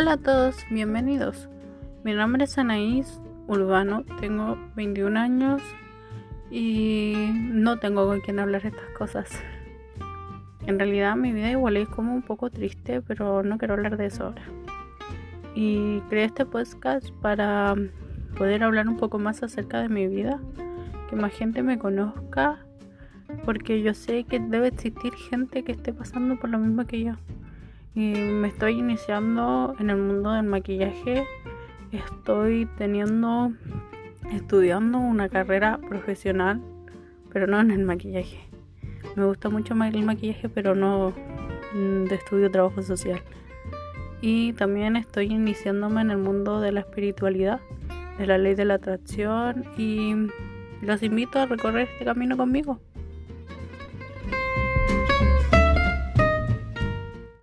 Hola a todos, bienvenidos. Mi nombre es Anaís Urbano, tengo 21 años y no tengo con quien hablar estas cosas. En realidad mi vida igual es como un poco triste, pero no quiero hablar de eso ahora. Y creé este podcast para poder hablar un poco más acerca de mi vida, que más gente me conozca, porque yo sé que debe existir gente que esté pasando por lo mismo que yo. Me estoy iniciando en el mundo del maquillaje, estoy teniendo, estudiando una carrera profesional, pero no en el maquillaje. Me gusta mucho más el maquillaje, pero no de estudio trabajo social. Y también estoy iniciándome en el mundo de la espiritualidad, de la ley de la atracción y los invito a recorrer este camino conmigo.